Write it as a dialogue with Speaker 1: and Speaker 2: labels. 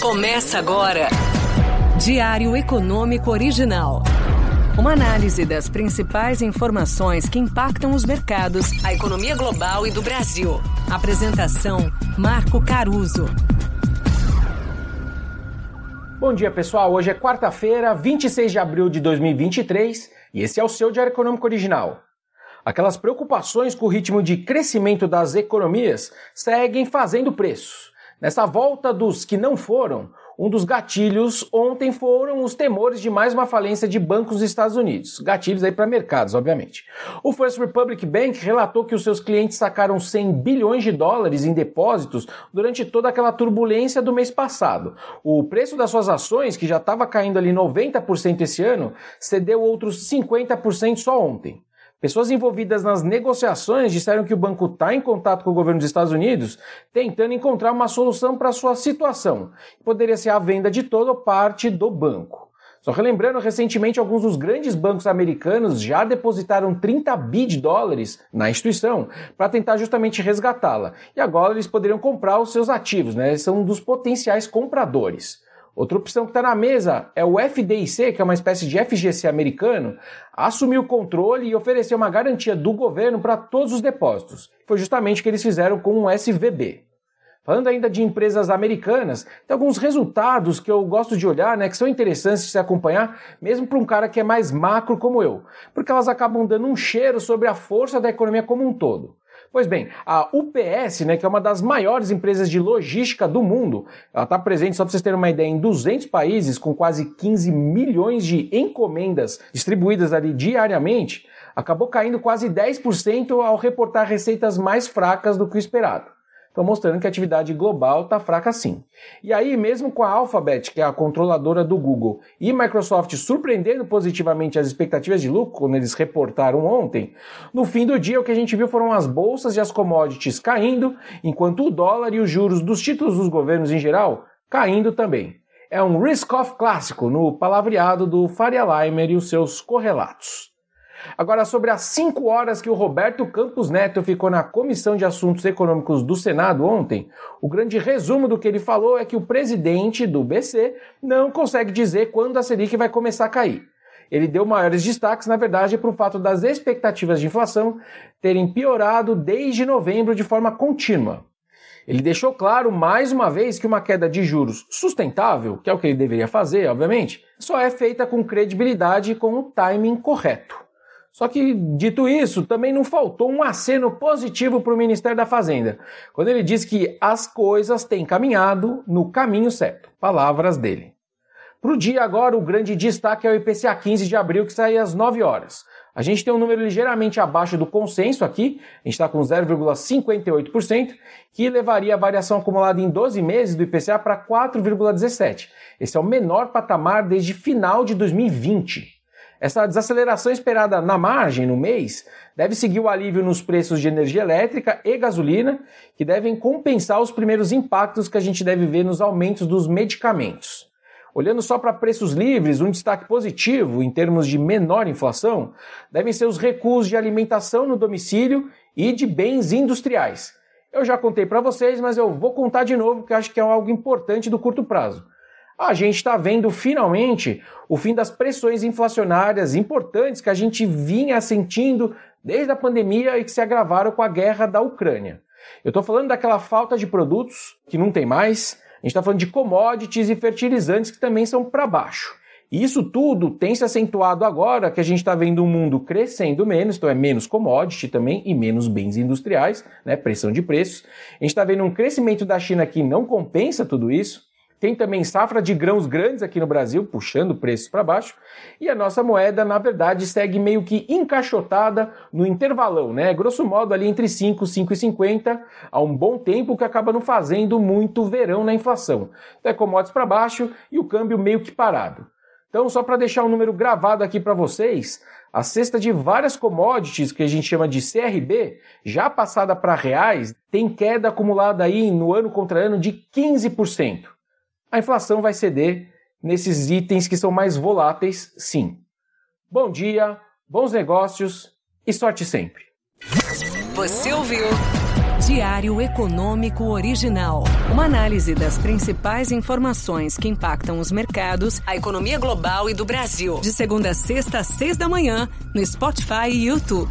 Speaker 1: Começa agora. Diário Econômico Original. Uma análise das principais informações que impactam os mercados, a economia global e do Brasil. Apresentação: Marco Caruso.
Speaker 2: Bom dia, pessoal. Hoje é quarta-feira, 26 de abril de 2023, e esse é o seu Diário Econômico Original. Aquelas preocupações com o ritmo de crescimento das economias seguem fazendo preço. Nessa volta dos que não foram, um dos gatilhos ontem foram os temores de mais uma falência de bancos dos Estados Unidos. Gatilhos aí para mercados, obviamente. O First Republic Bank relatou que os seus clientes sacaram 100 bilhões de dólares em depósitos durante toda aquela turbulência do mês passado. O preço das suas ações, que já estava caindo ali 90% esse ano, cedeu outros 50% só ontem. Pessoas envolvidas nas negociações disseram que o banco está em contato com o governo dos Estados Unidos, tentando encontrar uma solução para sua situação. Poderia ser a venda de toda ou parte do banco. Só relembrando, recentemente alguns dos grandes bancos americanos já depositaram 30 bi de dólares na instituição para tentar justamente resgatá-la. E agora eles poderiam comprar os seus ativos, né? São um dos potenciais compradores. Outra opção que está na mesa é o FDIC, que é uma espécie de FGC americano, assumir o controle e oferecer uma garantia do governo para todos os depósitos. Foi justamente o que eles fizeram com o SVB. Falando ainda de empresas americanas, tem alguns resultados que eu gosto de olhar, né, que são interessantes de se acompanhar, mesmo para um cara que é mais macro como eu, porque elas acabam dando um cheiro sobre a força da economia como um todo. Pois bem, a UPS, né, que é uma das maiores empresas de logística do mundo, ela está presente, só para vocês terem uma ideia, em 200 países, com quase 15 milhões de encomendas distribuídas ali diariamente, acabou caindo quase 10% ao reportar receitas mais fracas do que o esperado estão mostrando que a atividade global está fraca sim. E aí, mesmo com a Alphabet, que é a controladora do Google, e Microsoft surpreendendo positivamente as expectativas de lucro, quando eles reportaram ontem, no fim do dia o que a gente viu foram as bolsas e as commodities caindo, enquanto o dólar e os juros dos títulos dos governos em geral caindo também. É um risk-off clássico no palavreado do Faria Limer e os seus correlatos. Agora, sobre as cinco horas que o Roberto Campos Neto ficou na Comissão de Assuntos Econômicos do Senado ontem, o grande resumo do que ele falou é que o presidente do BC não consegue dizer quando a Selic vai começar a cair. Ele deu maiores destaques, na verdade, para o fato das expectativas de inflação terem piorado desde novembro de forma contínua. Ele deixou claro mais uma vez que uma queda de juros sustentável, que é o que ele deveria fazer, obviamente, só é feita com credibilidade e com o timing correto. Só que, dito isso, também não faltou um aceno positivo para o Ministério da Fazenda, quando ele disse que as coisas têm caminhado no caminho certo. Palavras dele. Para o dia agora, o grande destaque é o IPCA 15 de abril, que sai às 9 horas. A gente tem um número ligeiramente abaixo do consenso aqui, a gente está com 0,58%, que levaria a variação acumulada em 12 meses do IPCA para 4,17%. Esse é o menor patamar desde final de 2020. Essa desaceleração esperada na margem, no mês, deve seguir o alívio nos preços de energia elétrica e gasolina, que devem compensar os primeiros impactos que a gente deve ver nos aumentos dos medicamentos. Olhando só para preços livres, um destaque positivo em termos de menor inflação devem ser os recuos de alimentação no domicílio e de bens industriais. Eu já contei para vocês, mas eu vou contar de novo porque acho que é algo importante do curto prazo a gente está vendo finalmente o fim das pressões inflacionárias importantes que a gente vinha sentindo desde a pandemia e que se agravaram com a guerra da Ucrânia. Eu estou falando daquela falta de produtos que não tem mais, a gente está falando de commodities e fertilizantes que também são para baixo. E isso tudo tem se acentuado agora que a gente está vendo um mundo crescendo menos, então é menos commodity também e menos bens industriais, né, pressão de preços. A gente está vendo um crescimento da China que não compensa tudo isso. Tem também safra de grãos grandes aqui no Brasil, puxando preços para baixo. E a nossa moeda, na verdade, segue meio que encaixotada no intervalão, né? Grosso modo, ali entre 5 e 5,50 há um bom tempo que acaba não fazendo muito verão na inflação. Então é commodities para baixo e o câmbio meio que parado. Então, só para deixar um número gravado aqui para vocês, a cesta de várias commodities que a gente chama de CRB, já passada para reais, tem queda acumulada aí no ano contra ano de 15% a inflação vai ceder nesses itens que são mais voláteis, sim. Bom dia, bons negócios e sorte sempre.
Speaker 1: Você ouviu Diário Econômico Original. Uma análise das principais informações que impactam os mercados, a economia global e do Brasil. De segunda a sexta, às seis da manhã, no Spotify e YouTube.